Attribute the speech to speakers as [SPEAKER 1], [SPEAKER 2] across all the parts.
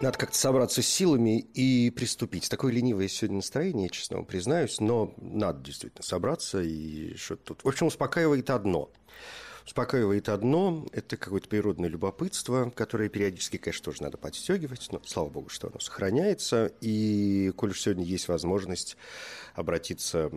[SPEAKER 1] Надо как-то собраться с силами и приступить. Такое ленивое сегодня настроение, честно вам признаюсь, но надо действительно собраться и что-то тут. В общем, успокаивает одно. Успокаивает одно – это какое-то природное любопытство, которое периодически, конечно, тоже надо подстегивать, но слава богу, что оно сохраняется. И, коль уж сегодня есть возможность обратиться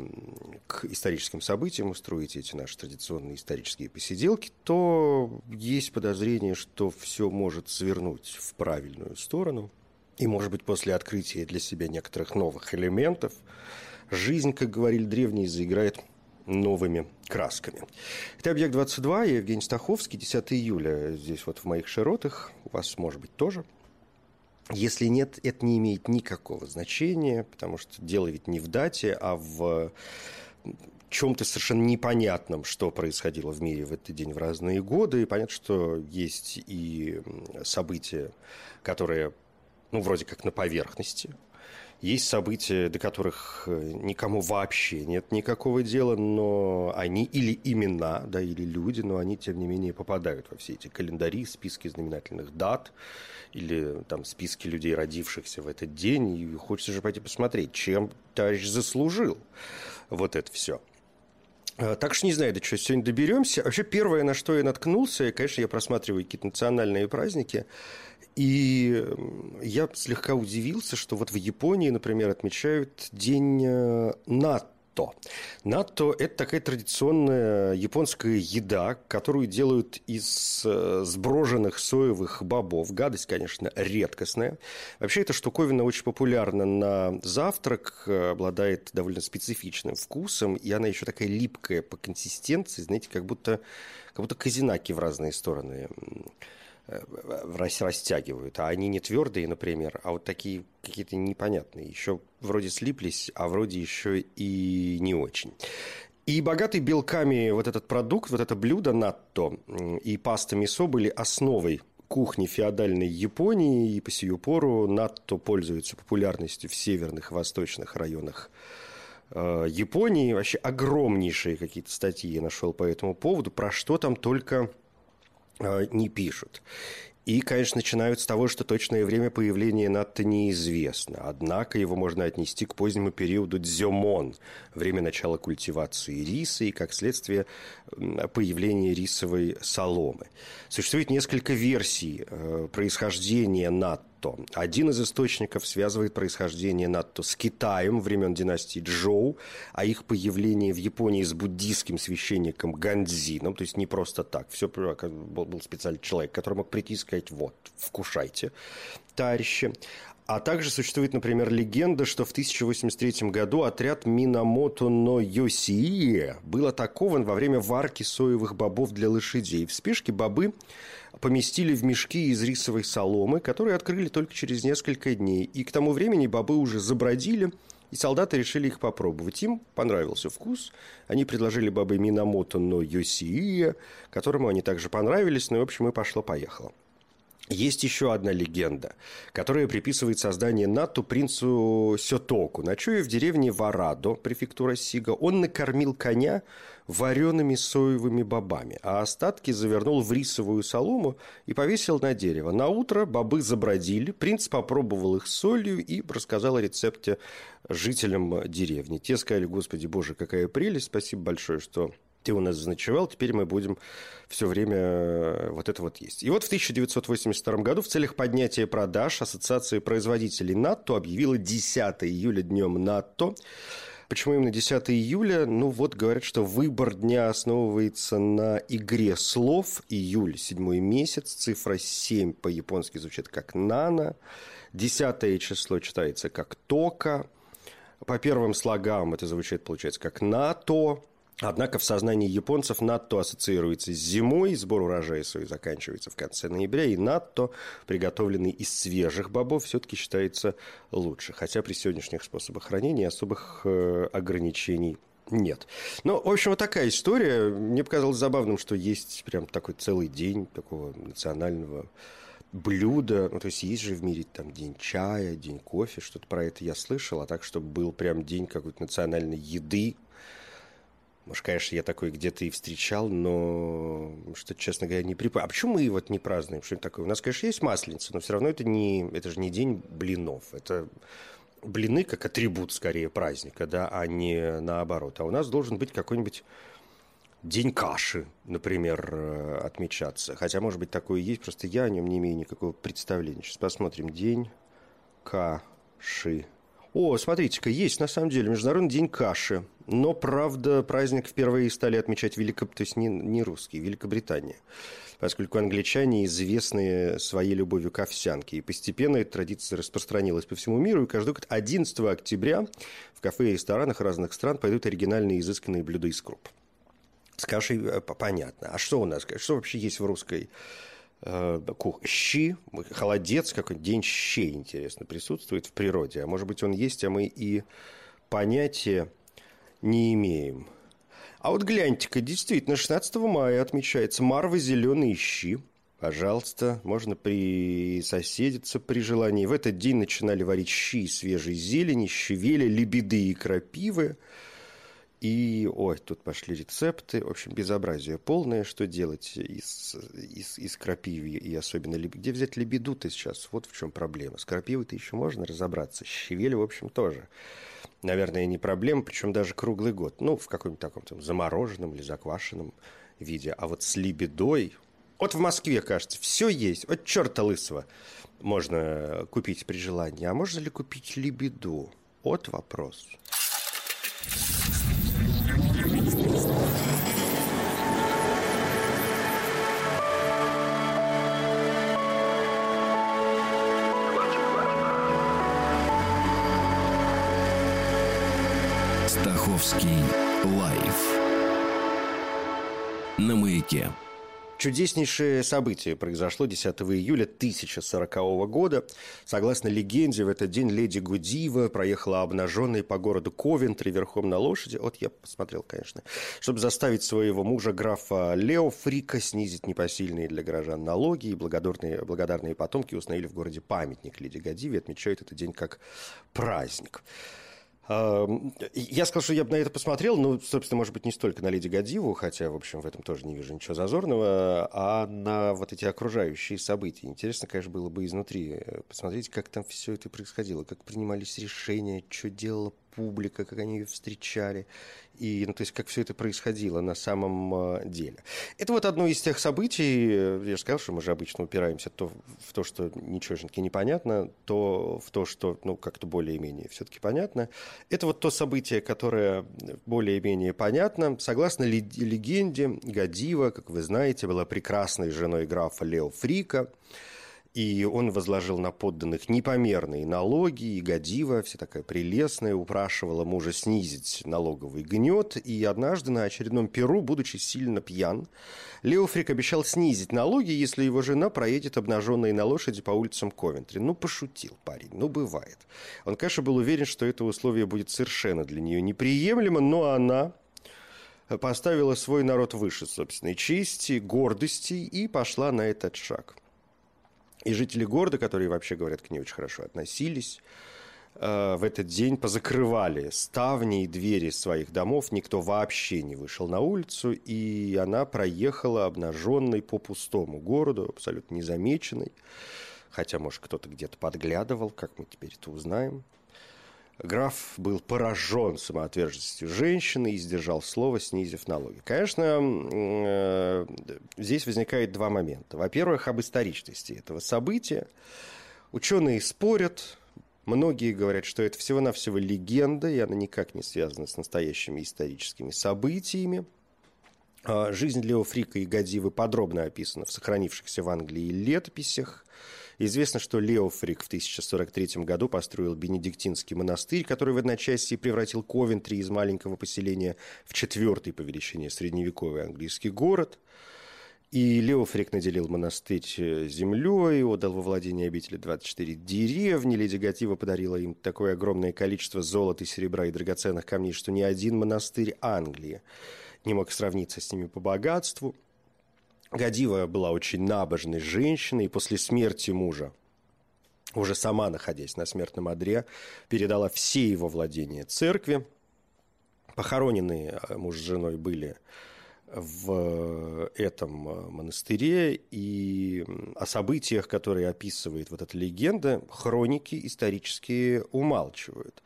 [SPEAKER 1] к историческим событиям, устроить эти наши традиционные исторические посиделки, то есть подозрение, что все может свернуть в правильную сторону. И, может быть, после открытия для себя некоторых новых элементов, жизнь, как говорили древние, заиграет новыми красками. Это «Объект-22», я Евгений Стаховский, 10 июля здесь вот в моих широтах, у вас, может быть, тоже. Если нет, это не имеет никакого значения, потому что дело ведь не в дате, а в чем-то совершенно непонятном, что происходило в мире в этот день в разные годы. И понятно, что есть и события, которые, ну, вроде как на поверхности, есть события, до которых э, никому вообще нет никакого дела, но они или имена, да, или люди, но они, тем не менее, попадают во все эти календари, списки знаменательных дат или там списки людей, родившихся в этот день. И хочется же пойти посмотреть, чем товарищ заслужил вот это все. А, так что не знаю, до чего сегодня доберемся. Вообще, первое, на что я наткнулся, конечно, я просматриваю какие-то национальные праздники, и я слегка удивился, что вот в Японии, например, отмечают День э, НАТО. НАТО – это такая традиционная японская еда, которую делают из э, сброженных соевых бобов. Гадость, конечно, редкостная. Вообще, эта штуковина очень популярна на завтрак, обладает довольно специфичным вкусом, и она еще такая липкая по консистенции, знаете, как будто, как будто казинаки в разные стороны Э, растягивают, а они не твердые, например, а вот такие какие-то непонятные. Еще вроде слиплись, а вроде еще и не очень. И богатый белками вот этот продукт, вот это блюдо натто и паста мисо были основой кухни феодальной Японии, и по сию пору натто пользуется популярностью в северных восточных районах э, Японии. Вообще огромнейшие какие-то статьи я нашел по этому поводу, про что там только Э, не пишут. И, конечно, начинают с того, что точное время появления НАТО неизвестно. Однако его можно отнести к позднему периоду дзюмон, время начала культивации риса и, как следствие, появления рисовой соломы. Существует несколько версий э, происхождения НАТО НАТО. Один из источников связывает происхождение НАТО с Китаем времен династии Джоу, а их появление в Японии с буддийским священником Гандзином, то есть не просто так. Все был специальный человек, который мог прийти и сказать, вот, вкушайте, товарищи. А также существует, например, легенда, что в 1083 году отряд Минамото но Йосии был атакован во время варки соевых бобов для лошадей. В спешке бобы поместили в мешки из рисовой соломы, которые открыли только через несколько дней. И к тому времени бобы уже забродили, и солдаты решили их попробовать. Им понравился вкус. Они предложили бобы Минамото но Йосии, которому они также понравились. Ну и, в общем, и пошло-поехало. Есть еще одна легенда, которая приписывает создание НАТО принцу Сётоку. Ночуя в деревне Варадо, префектура Сига, он накормил коня вареными соевыми бобами, а остатки завернул в рисовую солому и повесил на дерево. На утро бобы забродили, принц попробовал их солью и рассказал о рецепте жителям деревни. Те сказали, господи боже, какая прелесть, спасибо большое, что ты у нас заночевал, теперь мы будем все время э, вот это вот есть. И вот в 1982 году в целях поднятия продаж Ассоциация производителей НАТО объявила 10 июля днем НАТО. Почему именно 10 июля? Ну вот говорят, что выбор дня основывается на игре слов. Июль, седьмой месяц, цифра 7 по-японски звучит как «нана». Десятое число читается как «тока». По первым слогам это звучит, получается, как «нато». Однако в сознании японцев надто ассоциируется с зимой, сбор урожая свой заканчивается в конце ноября, и надто, приготовленный из свежих бобов, все-таки считается лучше. Хотя при сегодняшних способах хранения особых э, ограничений нет. Ну, в общем, вот такая история. Мне показалось забавным, что есть прям такой целый день такого национального блюда. Ну, то есть есть же в мире там день чая, день кофе, что-то про это я слышал. А так, чтобы был прям день какой-то национальной еды, может, конечно, я такой где-то и встречал, но что, честно говоря, не припомню. А почему мы вот не празднуем? Что это такое? У нас, конечно, есть масленица, но все равно это не, это же не день блинов. Это блины как атрибут скорее праздника, да, а не наоборот. А у нас должен быть какой-нибудь день каши, например, э, отмечаться. Хотя, может быть, такое есть, просто я о нем не имею никакого представления. Сейчас посмотрим. День каши. О, смотрите-ка, есть на самом деле Международный день каши. Но, правда, праздник впервые стали отмечать Велико... то есть не, не русские, Великобритания. Поскольку англичане известны своей любовью к овсянке. И постепенно эта традиция распространилась по всему миру. И каждый год 11 октября в кафе и ресторанах разных стран пойдут оригинальные изысканные блюда из круп. С кашей э, понятно. А что у нас? Что вообще есть в русской щи, холодец, какой день щей, интересно, присутствует в природе. А может быть, он есть, а мы и понятия не имеем. А вот гляньте-ка, действительно, 16 мая отмечается Марва зеленые щи. Пожалуйста, можно присоседиться при желании. В этот день начинали варить щи свежей зелени, щавеля, лебеды и крапивы – и, ой, тут пошли рецепты. В общем, безобразие полное. Что делать из, из, из крапивы и особенно... Где взять лебеду-то сейчас? Вот в чем проблема. С крапивой-то еще можно разобраться. Щавель, в общем, тоже. Наверное, не проблема, причем даже круглый год. Ну, в каком-нибудь таком там замороженном или заквашенном виде. А вот с лебедой... Вот в Москве, кажется, все есть. Вот черта лысого можно купить при желании. А можно ли купить лебеду? Вот вопрос.
[SPEAKER 2] Стаховский лайф на маяке.
[SPEAKER 1] Чудеснейшее событие произошло 10 июля 1040 года. Согласно легенде, в этот день леди Гудива проехала обнаженной по городу Ковентри верхом на лошади. Вот я посмотрел, конечно. Чтобы заставить своего мужа, графа Лео Фрика, снизить непосильные для горожан налоги. И благодарные, благодарные потомки установили в городе памятник леди Гудиве. Отмечают этот день как праздник. Я сказал, что я бы на это посмотрел, ну, собственно, может быть, не столько на Леди Гадиву, хотя, в общем, в этом тоже не вижу ничего зазорного, а на вот эти окружающие события. Интересно, конечно, было бы изнутри э, посмотреть, как там все это происходило, как принимались решения, что делала публика, как они ее встречали, и, ну, то есть, как все это происходило на самом а, деле. Это вот одно из тех событий, э, я же сказал, что мы же обычно упираемся то в то, что ничегошеньки непонятно, то в то, что, ну, как-то более-менее все-таки понятно. Это вот то событие, которое более-менее понятно. Согласно легенде, Гадива, как вы знаете, была прекрасной женой графа Лео Фрика, и он возложил на подданных непомерные налоги, и Гадива, вся такая прелестная, упрашивала мужа снизить налоговый гнет, и однажды на очередном перу, будучи сильно пьян, Леофрик обещал снизить налоги, если его жена проедет обнаженной на лошади по улицам Ковентри. Ну, пошутил парень, ну, бывает. Он, конечно, был уверен, что это условие будет совершенно для нее неприемлемо, но она поставила свой народ выше собственной чести, гордости и пошла на этот шаг – и жители города, которые вообще, говорят, к ней очень хорошо относились, э, в этот день позакрывали ставни и двери своих домов, никто вообще не вышел на улицу, и она проехала обнаженной по пустому городу, абсолютно незамеченной, хотя, может, кто-то где-то подглядывал, как мы теперь это узнаем. Граф был поражен самоотверженностью женщины и сдержал слово, снизив налоги. Конечно, э, здесь возникает два момента. Во-первых, об историчности этого события. Ученые спорят, Многие говорят, что это всего-навсего легенда, и она никак не связана с настоящими историческими событиями. А жизнь Лео Фрика и Гадивы подробно описана в сохранившихся в Англии летописях. Известно, что Леофрик в 1043 году построил Бенедиктинский монастырь, который в одночасье превратил Ковентри из маленького поселения в четвертый по величине средневековый английский город. И Леофрик наделил монастырь э, землей, отдал во владение обители 24 деревни. Леди Гатива подарила им такое огромное количество золота, серебра и драгоценных камней, что ни один монастырь Англии не мог сравниться с ними по богатству. Гадива была очень набожной женщиной, и после смерти мужа, уже сама находясь на смертном одре, передала все его владения церкви. Похороненные э, муж с женой были в этом э, монастыре и о событиях, которые описывает вот эта легенда, хроники исторические умалчивают.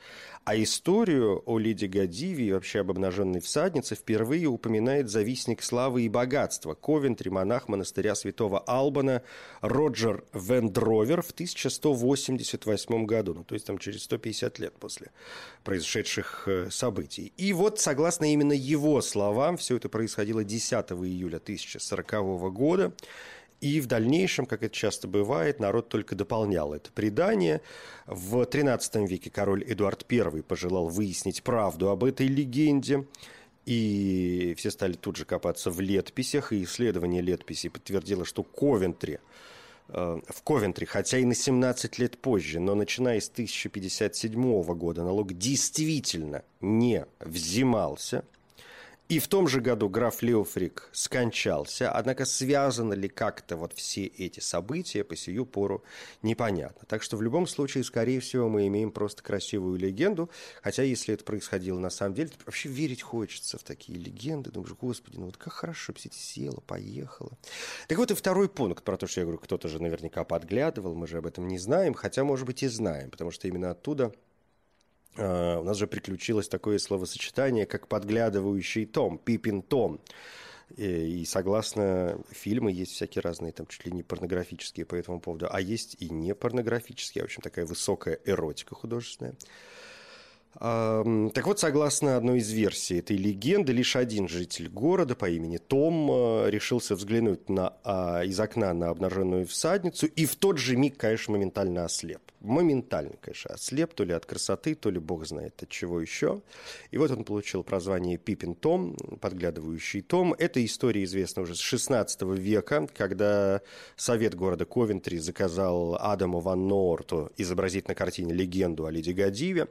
[SPEAKER 1] А историю о Леди Гадиве и вообще об обнаженной всаднице впервые упоминает завистник славы и богатства, Ковентри, монах монастыря святого Албана Роджер Вендровер в 1188 году, ну то есть там через 150 лет после произошедших э, событий. И вот, согласно именно его словам, все это происходило 10 июля 1040 года, и в дальнейшем, как это часто бывает, народ только дополнял это предание. В XIII веке король Эдуард I пожелал выяснить правду об этой легенде. И все стали тут же копаться в летписях, и исследование летписей подтвердило, что Ковентри, э, в Ковентри, хотя и на 17 лет позже, но начиная с 1057 года налог действительно не взимался – и в том же году граф Леофрик скончался, однако связаны ли как-то вот все эти события по сию пору непонятно. Так что в любом случае, скорее всего, мы имеем просто красивую легенду, хотя если это происходило на самом деле, то вообще верить хочется в такие легенды. Думаешь, господи, ну вот как хорошо, психи села, поехала. Так вот и второй пункт про то, что я говорю, кто-то же наверняка подглядывал, мы же об этом не знаем, хотя, может быть, и знаем, потому что именно оттуда у нас же приключилось такое словосочетание, как подглядывающий том, пипин том. И, и согласно фильмы есть всякие разные, там чуть ли не порнографические по этому поводу, а есть и не порнографические, в общем, такая высокая эротика художественная. Так вот, согласно одной из версий этой легенды, лишь один житель города по имени Том э, решился взглянуть на, а, из окна на обнаженную всадницу и в тот же миг, конечно, моментально ослеп. Моментально, конечно, ослеп, то ли от красоты, то ли бог знает от чего еще. И вот он получил прозвание Пипин Том, подглядывающий Том. Эта история известна уже с 16 века, когда совет города Ковентри заказал Адаму Ван Норту изобразить на картине легенду о Леди Гадиве.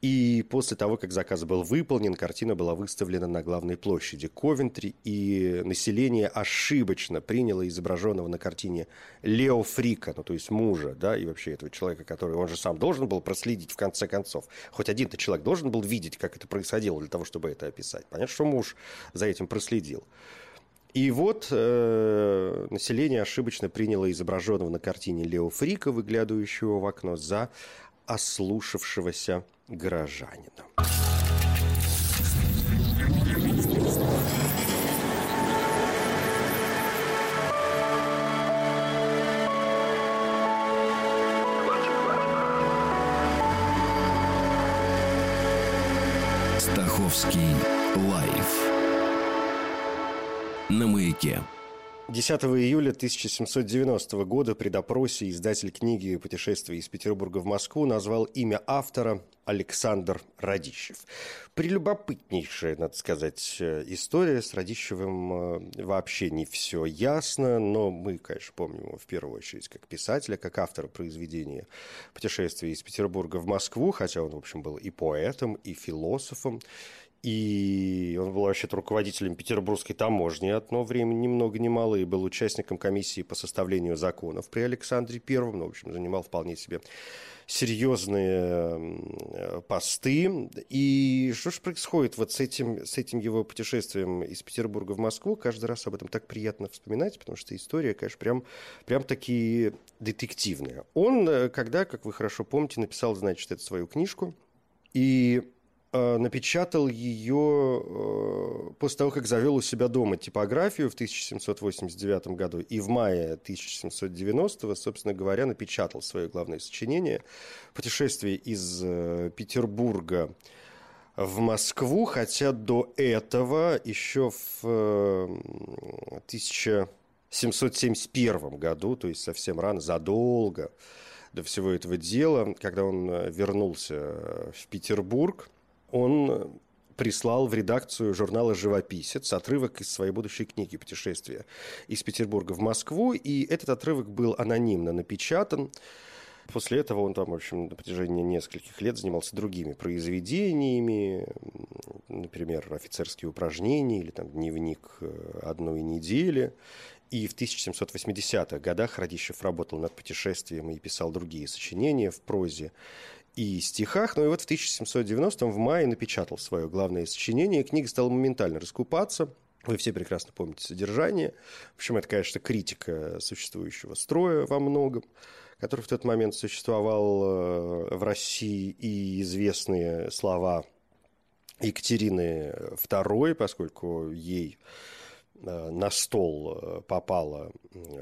[SPEAKER 1] И после того, как заказ был выполнен, картина была выставлена на главной площади Ковентри, и население ошибочно приняло изображенного на картине Лео Фрика, ну то есть мужа, да, и вообще этого человека, который он же сам должен был проследить в конце концов. Хоть один-то человек должен был видеть, как это происходило для того, чтобы это описать. Понятно, что муж за этим проследил. И вот э, население ошибочно приняло изображенного на картине Лео Фрика, выглядывающего в окно, за ослушавшегося горожанина.
[SPEAKER 2] Стаховский лайф на маяке.
[SPEAKER 1] 10 июля 1790 года при допросе издатель книги «Путешествие из Петербурга в Москву» назвал имя автора Александр Радищев. Прелюбопытнейшая, надо сказать, история. С Радищевым э, вообще не все ясно, но мы, конечно, помним его в первую очередь как писателя, как автора произведения «Путешествие из Петербурга в Москву», хотя он, в общем, был и поэтом, и философом, и он был вообще руководителем Петербургской таможни одно время, ни много ни мало, и был участником комиссии по составлению законов при Александре Первом. Ну, в общем, занимал вполне себе серьезные посты. И что же происходит вот с этим, с этим его путешествием из Петербурга в Москву? Каждый раз об этом так приятно вспоминать, потому что история, конечно, прям, прям таки детективная. Он, э, когда, как вы хорошо помните, написал, значит, эту свою книжку, и напечатал ее э, после того, как завел у себя дома типографию в 1789 году и в мае 1790, собственно говоря, напечатал свое главное сочинение. «Путешествие из э, Петербурга в Москву», хотя до этого еще в 1000 1771 году, то есть совсем рано, задолго до всего этого дела, когда он э, вернулся э, в Петербург, он прислал в редакцию журнала «Живописец» отрывок из своей будущей книги «Путешествие из Петербурга в Москву», и этот отрывок был анонимно напечатан. После этого он там, в общем, на протяжении нескольких лет занимался другими произведениями, например, офицерские упражнения или там дневник э, одной недели. И в 1780-х годах Радищев работал над путешествием и писал другие сочинения в прозе и стихах. Ну и вот в 1790-м в мае напечатал свое главное сочинение. Книга стала моментально раскупаться. Вы все прекрасно помните содержание. В общем, это, конечно, критика существующего строя во многом, который в тот момент существовал э, в России, и известные слова Екатерины II, поскольку ей Э, на стол э, попала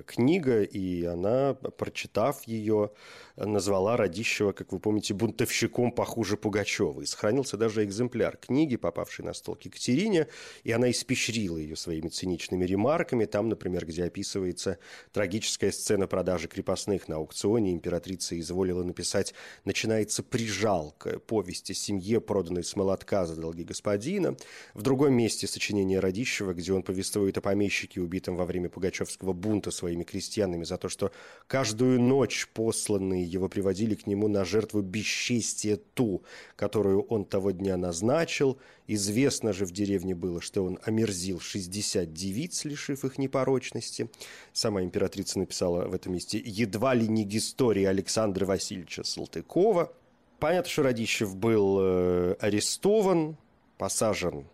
[SPEAKER 1] книга, и она, прочитав ее, назвала Радищева, как вы помните, бунтовщиком похуже Пугачева. И сохранился даже экземпляр книги, попавший на стол к Екатерине, и она испещрила ее своими циничными ремарками. Там, например, где описывается трагическая сцена продажи крепостных на аукционе, императрица изволила написать «Начинается прижалка повести семье, проданной с молотка за долги господина». В другом месте сочинения Радищева, где он повествует о помещике, убитом во время Пугачевского бунта своими крестьянами, за то, что каждую ночь посланные его приводили к нему на жертву бесчестия ту, которую он того дня назначил. Известно же в деревне было, что он омерзил 60 девиц, лишив их непорочности. Сама императрица написала в этом месте «Едва ли не история Александра Васильевича Салтыкова». Понятно, что Радищев был э, арестован, посажен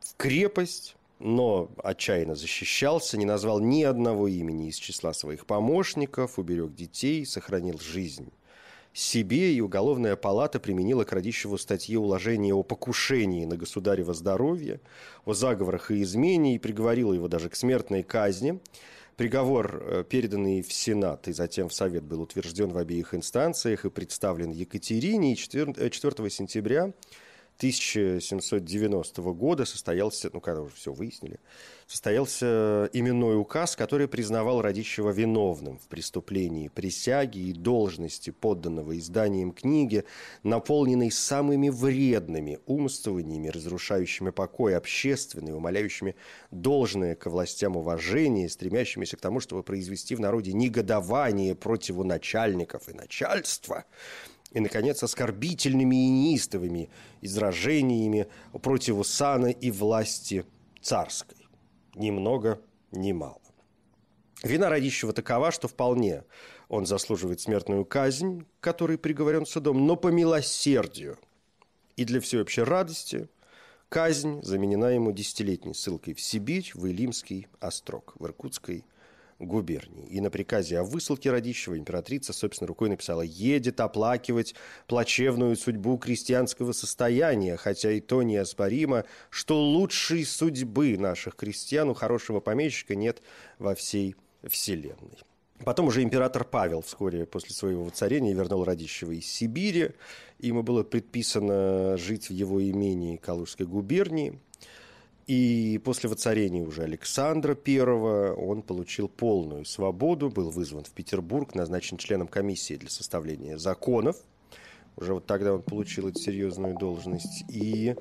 [SPEAKER 1] в крепость, но отчаянно защищался, не назвал ни одного имени из числа своих помощников, уберег детей, сохранил жизнь себе, и уголовная палата применила к Радищеву статье уложения о покушении на государево здоровье, о заговорах и измене, и приговорила его даже к смертной казни. Приговор, э, переданный в Сенат и затем в Совет, был утвержден в обеих инстанциях и представлен Екатерине. И 4, 4 э, сентября 1790 года состоялся, ну, когда уже все выяснили, состоялся именной указ, который признавал Радищева виновным в преступлении присяги и должности подданного изданием книги, наполненной самыми вредными умствованиями, разрушающими покой общественный, умоляющими должное к властям уважение, стремящимися к тому, чтобы произвести в народе негодование против начальников и начальства – и, наконец, оскорбительными и неистовыми изражениями против сана и власти царской. Ни много, ни мало. Вина Радищева такова, что вполне он заслуживает смертную казнь, который приговорен судом, но по милосердию и для всеобщей радости казнь заменена ему десятилетней ссылкой в Сибирь, в Илимский острог, в Иркутской губернии. И на приказе о высылке Радищева императрица собственно рукой написала «едет оплакивать плачевную судьбу крестьянского состояния, хотя и то неоспоримо, что лучшей судьбы наших крестьян у хорошего помещика нет во всей вселенной». Потом уже император Павел вскоре после своего воцарения вернул Радищева из Сибири. Ему было предписано жить в его имении Калужской губернии – и после воцарения уже Александра I он получил полную свободу, был вызван в Петербург, назначен членом комиссии для составления законов. Уже вот тогда он получил эту серьезную должность. И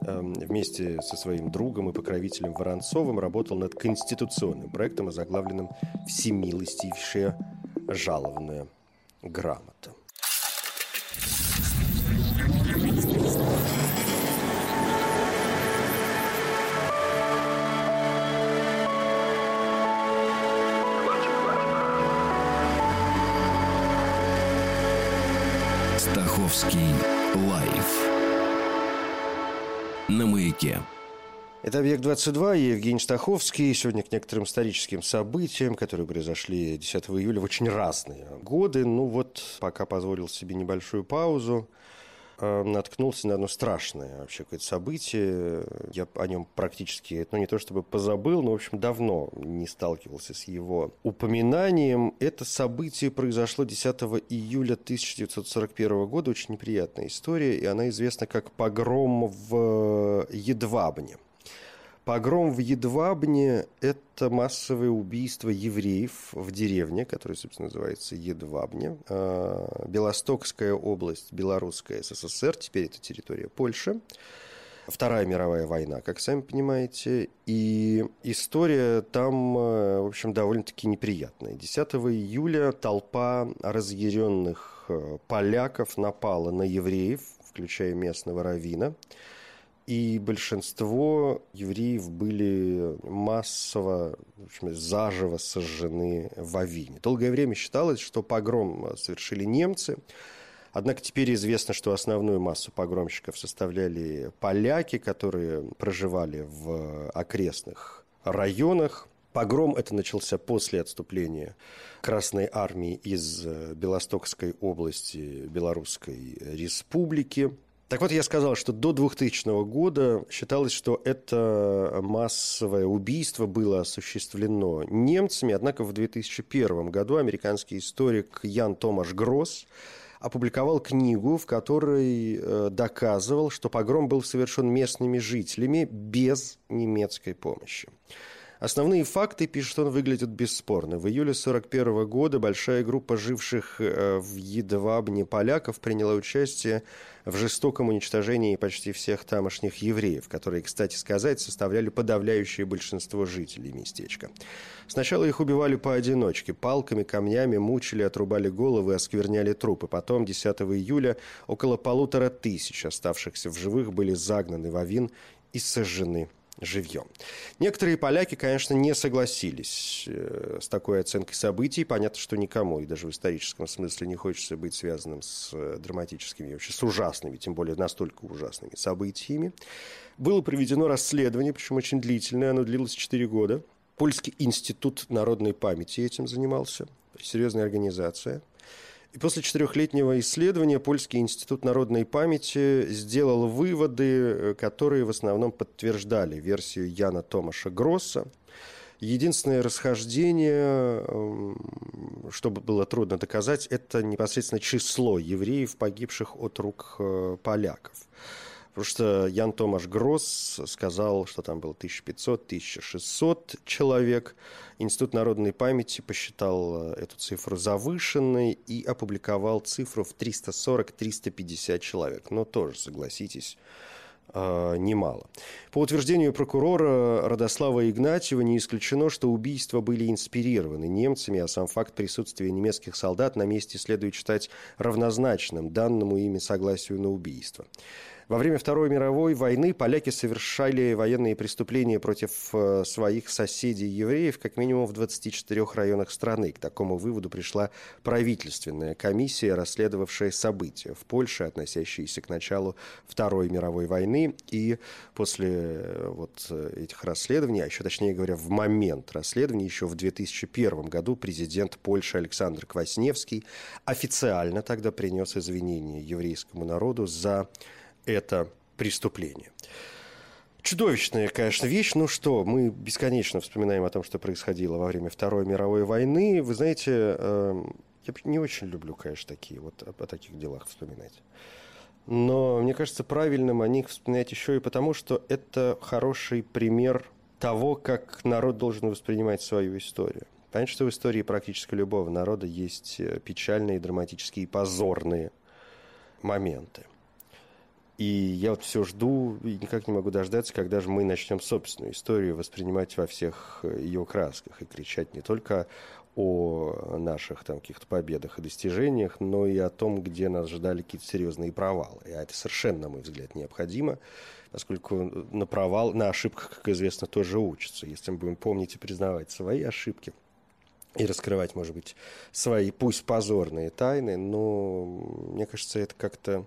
[SPEAKER 1] э, вместе со своим другом и покровителем Воронцовым работал над конституционным проектом, озаглавленным «Всемилостивейшая жалованная грамота».
[SPEAKER 2] Стаховский лайф на маяке.
[SPEAKER 1] Это «Объект-22», я Евгений Стаховский. Сегодня к некоторым историческим событиям, которые произошли 10 июля в очень разные годы. Ну вот, пока позволил себе небольшую паузу, наткнулся на одно страшное вообще какое-то событие. Я о нем практически, ну не то чтобы позабыл, но, в общем, давно не сталкивался с его упоминанием. Это событие произошло 10 июля 1941 года. Очень неприятная история, и она известна как погром в Едвабне. Погром в Едвабне – это массовое убийство евреев в деревне, которая, собственно, называется Едвабне. А, Белостокская область, Белорусская СССР, теперь это территория Польши. Вторая мировая война, как сами понимаете. И история там, э, в общем, довольно-таки неприятная. 10 июля толпа разъяренных э, поляков напала на евреев, включая местного равина. И большинство евреев были массово, в общем, заживо сожжены в Авине. Долгое время считалось, что погром совершили немцы. Однако теперь известно, что основную массу погромщиков составляли поляки, которые проживали в окрестных районах. Погром это начался после отступления Красной Армии из Белостокской области Белорусской Республики. Так вот, я сказал, что до 2000 года считалось, что это массовое убийство было осуществлено немцами, однако в 2001 году американский историк Ян Томаш Гросс опубликовал книгу, в которой э, доказывал, что погром был совершен местными жителями без немецкой помощи. Основные факты, пишет он, выглядят бесспорно. В июле 1941 года большая группа живших э, в Едвабне поляков приняла участие в жестоком уничтожении почти всех тамошних евреев, которые, кстати сказать, составляли подавляющее большинство жителей местечка. Сначала их убивали поодиночке, палками, камнями, мучили, отрубали головы, оскверняли трупы. Потом, 10 июля, около полутора тысяч оставшихся в живых были загнаны в Авин и сожжены живьем. Некоторые поляки, конечно, не согласились э, с такой оценкой событий. Понятно, что никому, и даже в историческом смысле, не хочется быть связанным с э, драматическими, вообще с ужасными, тем более настолько ужасными событиями. Было проведено расследование, причем очень длительное, оно длилось 4 года. Польский институт народной памяти этим занимался, серьезная организация – после четырехлетнего исследования Польский институт народной памяти сделал выводы, э, которые в основном подтверждали версию Яна Томаша Гросса. Единственное расхождение, эм, что было трудно доказать, это непосредственно число евреев, погибших от рук э, поляков. Потому что Ян Томаш Гросс сказал, что там было 1500-1600 человек. Институт народной памяти посчитал э, эту цифру завышенной и опубликовал цифру в 340-350 человек. Но тоже, согласитесь, э, немало. По утверждению прокурора Радослава Игнатьева не исключено, что убийства были инспирированы немцами, а сам факт присутствия немецких солдат на месте следует считать равнозначным данному ими согласию на убийство. Во время Второй мировой войны поляки совершали военные преступления против э, своих соседей-евреев как минимум в 24 районах страны. К такому выводу пришла правительственная комиссия, расследовавшая события в Польше, относящиеся к началу Второй мировой войны. И после э, вот э, этих расследований, а еще точнее говоря, в момент расследования, еще в 2001 году президент Польши Александр Квасневский официально тогда принес извинения еврейскому народу за это преступление. Чудовищная, конечно, вещь. Ну что, мы бесконечно вспоминаем о том, что происходило во время Второй мировой войны. Вы знаете, эм, я не очень люблю, конечно, такие вот о таких делах вспоминать. Но мне кажется правильным о них вспоминать еще и потому, что это хороший пример того, как народ должен воспринимать свою историю. Понятно, что в истории практически любого народа есть э, печальные, драматические, позорные моменты. И я вот все жду и никак не могу дождаться, когда же мы начнем собственную историю воспринимать во всех э, ее красках и кричать не только о наших там каких-то победах и достижениях, но и о том, где нас ждали какие-то серьезные провалы. А это совершенно, на мой взгляд, необходимо, поскольку на провал, на ошибках, как известно, тоже учатся. Если мы будем помнить и признавать свои ошибки, и раскрывать, может быть, свои, пусть позорные тайны, но мне кажется, это как-то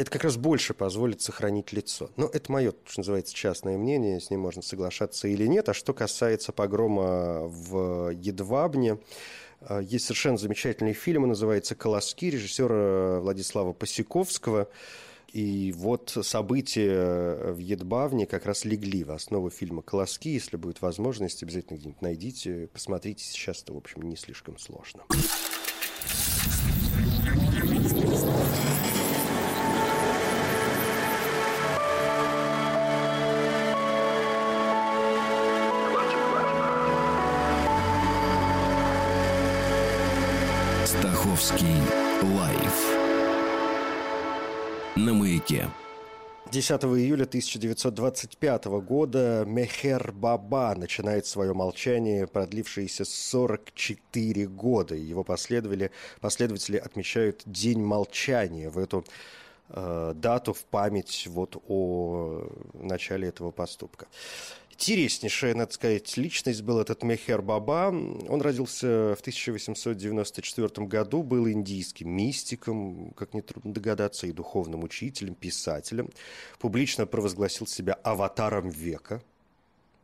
[SPEAKER 1] это как раз больше позволит сохранить лицо. Но это мое, что называется, частное мнение, с ним можно соглашаться или нет. А что касается погрома в Едвабне, э, есть совершенно замечательный фильм, называется «Колоски» режиссера Владислава Посяковского. И вот события в Едбавне как раз легли в основу фильма «Колоски». Если будет возможность, обязательно где-нибудь найдите, посмотрите. Сейчас это, в общем, не слишком сложно.
[SPEAKER 2] Стаховский лайф на маяке.
[SPEAKER 1] 10 июля 1925 года Мехер Баба начинает свое молчание, продлившееся 44 года. Его последователи, последователи отмечают День молчания в эту э, дату в память вот о начале этого поступка интереснейшая, надо сказать, личность был этот Мехер Баба. Он родился в 1894 году, был индийским мистиком, как нетрудно догадаться, и духовным учителем, писателем. Публично провозгласил себя аватаром века –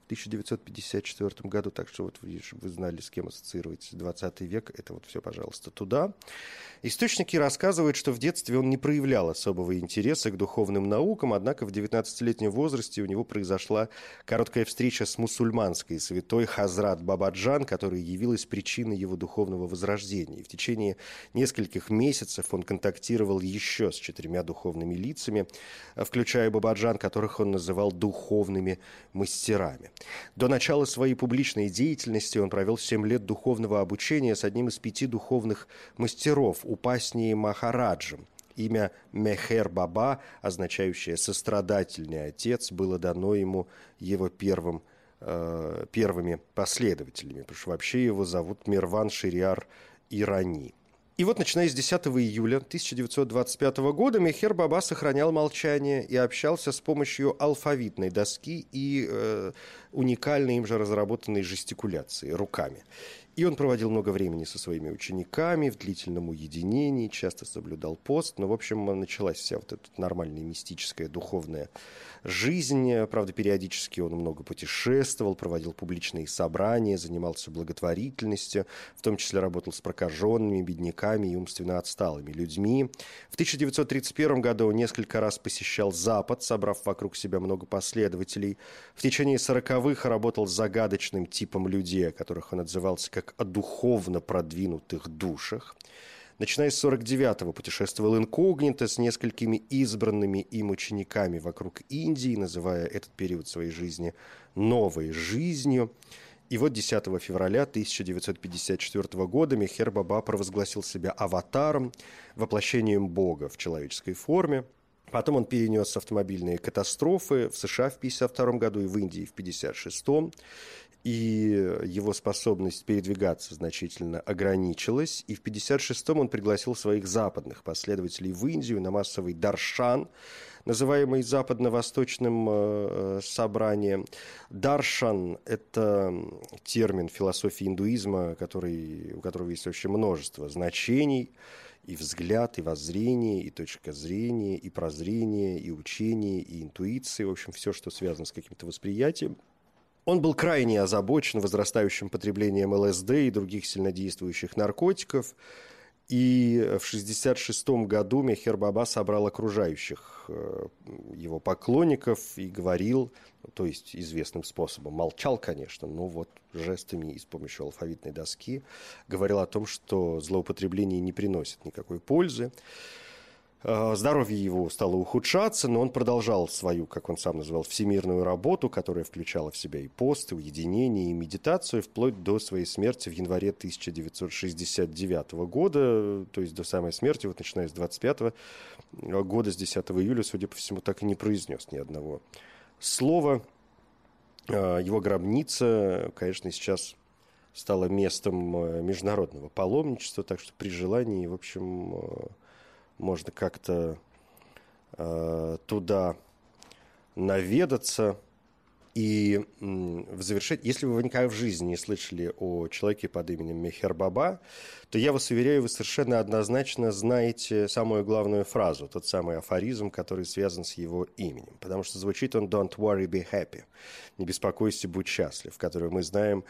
[SPEAKER 1] 1954 году, так что вот вы, вы знали, с кем ассоциируете 20 век, это вот все, пожалуйста, туда. Источники рассказывают, что в детстве он не проявлял особого интереса к духовным наукам, однако в 19-летнем возрасте у него произошла короткая встреча с мусульманской святой Хазрат Бабаджан, которая явилась причиной его духовного возрождения. И в течение нескольких месяцев он контактировал еще с четырьмя духовными лицами, включая Бабаджан, которых он называл духовными мастерами. До начала своей публичной деятельности он провел 7 лет духовного обучения с одним из пяти духовных мастеров, Упаснии Махараджем. Имя Мехер Баба, означающее «сострадательный отец», было дано ему его первым, э, первыми последователями, потому что вообще его зовут Мирван Шириар Ирани. И вот, начиная с 10 июля 1925 года, Мехер Баба сохранял молчание и общался с помощью алфавитной доски и э, уникальной им же разработанной жестикуляции руками. И он проводил много времени со своими учениками в длительном уединении, часто соблюдал пост. Но, в общем, началась вся вот эта нормальная мистическая духовная жизнь. Правда, периодически он много путешествовал, проводил публичные собрания, занимался благотворительностью, в том числе работал с прокаженными, бедняками и умственно отсталыми людьми. В 1931 году он несколько раз посещал Запад, собрав вокруг себя много последователей. В течение сороковых работал с загадочным типом людей, о которых он отзывался как о духовно продвинутых душах. Начиная с 49-го путешествовал инкогнито с несколькими избранными им учениками вокруг Индии, называя этот период своей жизни «новой жизнью». И вот 10 февраля 1954 года Мехер Баба провозгласил себя аватаром, воплощением Бога в человеческой форме. Потом он перенес автомобильные катастрофы в США в 1952 году и в Индии в 1956 и его способность передвигаться значительно ограничилась. И в 1956-м он пригласил своих западных последователей в Индию на массовый даршан, называемый западно-восточным э, собранием. Даршан – это термин философии индуизма, который, у которого есть очень множество значений – и взгляд, и воззрение, и точка зрения, и прозрение, и учение, и интуиция, в общем, все, что связано с каким-то восприятием – он был крайне озабочен возрастающим потреблением ЛСД и других сильнодействующих наркотиков. И в 1966 году Мехер Баба собрал окружающих э, его поклонников и говорил, то есть известным способом, молчал, конечно, но вот жестами и с помощью алфавитной доски, говорил о том, что злоупотребление не приносит никакой пользы. Э, здоровье его стало ухудшаться, но он продолжал свою, как он сам называл, всемирную работу, которая включала в себя и пост, и уединение, и медитацию, вплоть до своей смерти в январе 1969 года, то есть до самой смерти, вот начиная с 25 года, с 10 июля, судя по всему, так и не произнес ни одного слова. Э, его гробница, конечно, сейчас стала местом э, международного паломничества, так что при желании, в общем, можно как-то э, туда наведаться. И в завершение, если вы никогда в жизни не слышали о человеке под именем Мехер Баба, то я вас уверяю, вы совершенно однозначно знаете самую главную фразу, тот самый афоризм, который связан с его именем. Потому что звучит он «Don't worry, be happy» – «Не беспокойся, будь счастлив», которую мы знаем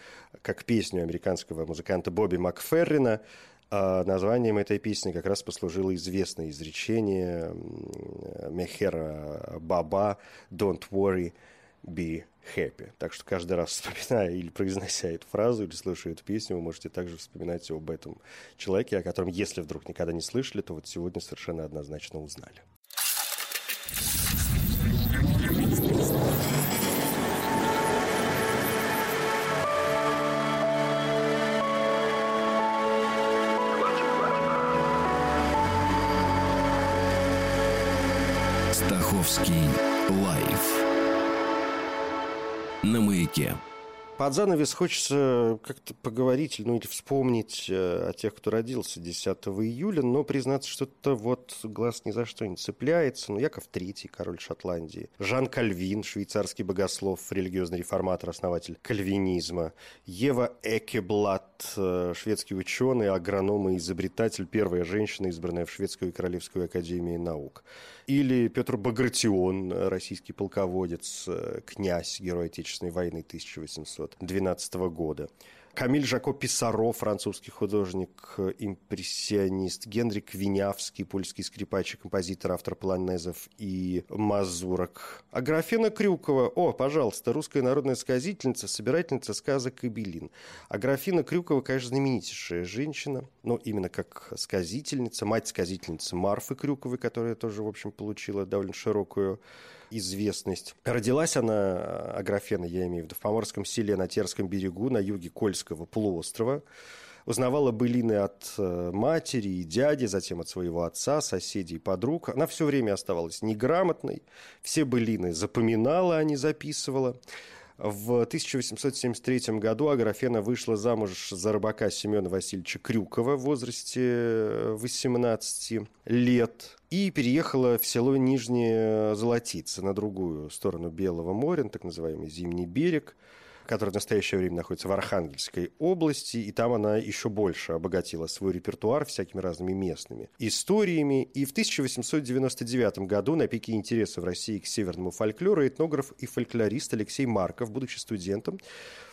[SPEAKER 1] как песню американского музыканта Бобби Макферрина, а названием этой песни как раз послужило известное изречение Мехера Баба «Don't worry, be happy». Так что каждый раз вспоминая или произнося эту фразу, или слушая эту песню, вы можете также вспоминать об этом человеке, о котором, если вдруг никогда не слышали, то вот сегодня совершенно однозначно узнали.
[SPEAKER 2] Стаховский лайф на маяке.
[SPEAKER 1] Под занавес хочется как-то поговорить, ну или вспомнить э, о тех, кто родился 10 июля, но признаться, что-то вот глаз ни за что не цепляется. Ну, Яков III, король Шотландии, Жан Кальвин, швейцарский богослов, религиозный реформатор, основатель кальвинизма, Ева Экеблат, э, шведский ученый, агроном и изобретатель, первая женщина, избранная в Шведскую Королевскую Академию наук. Или Петр Багратион, российский полководец, э, князь, герой Отечественной войны 1812 года. Камиль Жако Писаро, французский художник, импрессионист, Генрик Винявский, польский скрипач и композитор, автор полонезов и мазурок. Аграфена Крюкова, о, пожалуйста, русская народная сказительница, собирательница сказок и белин. Аграфена Крюкова, конечно, знаменитейшая женщина, но именно как сказительница, мать сказительницы Марфы Крюковой, которая тоже, в общем, получила довольно широкую известность. Родилась она, Аграфена, я имею в виду, в Поморском селе на Терском берегу, на юге Кольского полуострова. Узнавала былины от э, матери и дяди, затем от своего отца, соседей подруг. Она все время оставалась неграмотной, все былины запоминала, а не записывала. В 1873 году Аграфена вышла замуж за рыбака Семена Васильевича Крюкова в возрасте 18 э, лет и переехала в село Нижнее Золотице на другую сторону Белого моря, на так называемый Зимний берег который в настоящее время находится в Архангельской области, и там она еще больше обогатила свой репертуар всякими разными местными историями. И в 1899 году на пике интереса в России к северному фольклору этнограф и фольклорист Алексей Марков, будучи студентом,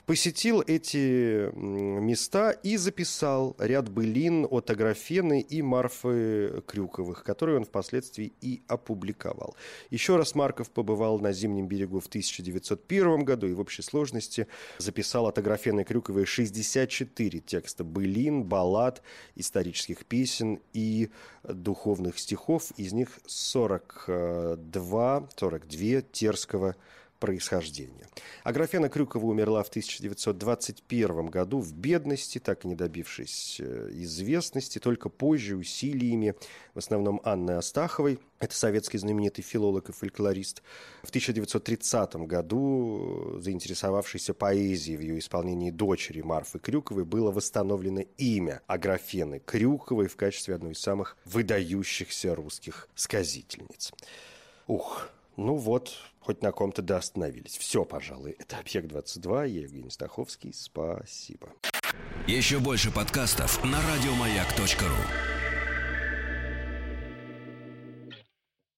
[SPEAKER 1] посетил эти места и записал ряд былин от Аграфены и Марфы Крюковых, которые он впоследствии и опубликовал. Еще раз Марков побывал на Зимнем берегу в 1901 году и в общей сложности записал от Аграфены Крюковой 64 текста былин, баллад, исторических песен и духовных стихов. Из них 42, 42 терского происхождения. Аграфена Крюкова умерла в 1921 году в бедности, так и не добившись э, известности, только позже усилиями, в основном Анны Астаховой, это советский знаменитый филолог и фольклорист, в 1930 году, заинтересовавшийся поэзией в ее исполнении дочери Марфы Крюковой, было восстановлено имя Аграфены Крюковой в качестве одной из самых выдающихся русских сказительниц. Ух, ну вот, хоть на ком-то да остановились. Все, пожалуй. Это «Объект-22». Я Евгений Стаховский. Спасибо.
[SPEAKER 2] Еще больше подкастов на радиомаяк.ру